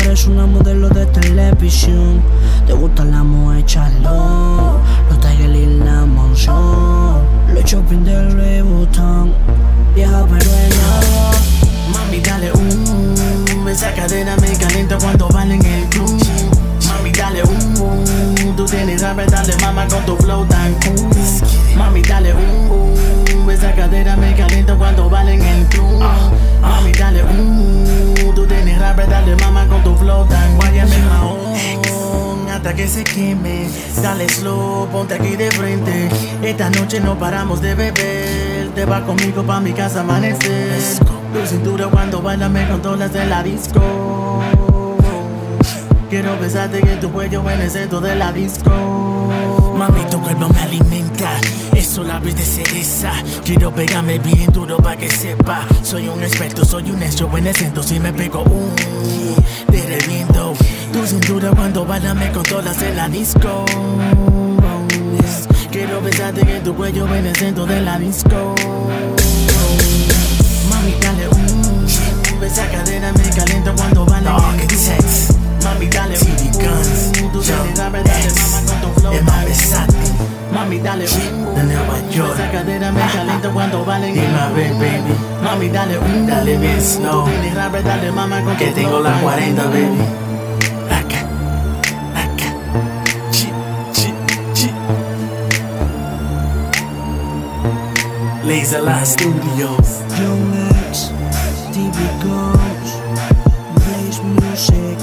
eres una modelo de televisión. Te gusta la mujer chalón, los Tiger y la mansión. Los shopping del Louis Vuitton, vieja pero Mami, dale un, esa cadena me calienta cuando van en el club. Mami, dale un, tú tienes hambre, dale mama con tu flow tan cool. Mami, dale un, esa cadera me calienta cuando van en el club. Mami, dale un, tú tienes hambre, dale mama con tu flow tan guayame mahón hasta que se queme. Dale slow, ponte aquí de frente. Esta noche no paramos de beber. Te vas conmigo pa' mi casa amanecer. Tu cintura cuando baila me controlas de la disco. Quiero besarte en tu cuello en el centro de la disco. Mami, tu cuerpo me alimenta. Eso la de cereza. Quiero pegarme bien duro pa' que sepa. Soy un experto, soy un extra en el centro. Si me pego un, te reviento. Tu cintura cuando baila me controlas en la disco. Quiero besarte en tu cuello en el de la disco. Mami, dale un, esa cadena me calienta cuando baila Mami, dale un, Nueva York. esa cadera me calienta cuando baila en Dime el a ver, baby, Mami, dale un, Dale bien slow. tienes hambre, dale mama con que tengo las 40, baby. Acá, acá, chi, chi, chi. Laser Line Studios. Young X, TV Guns, Blaze Music,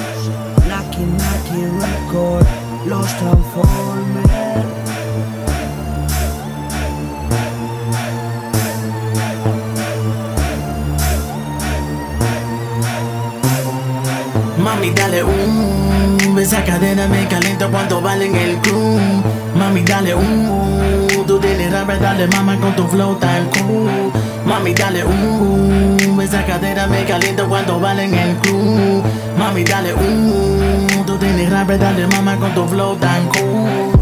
Naki Naki Record, Los Transformers. Mami, dale un, esa cadena me calienta cuando baila en el club. Mami, dale un, tú tienes hambre, dale mama con tu flow tan cool. Mami, dale un, esa cadera me calienta cuando baila en el club. Mami, dale un, tú tienes hambre, dale mama con tu flow tan cool.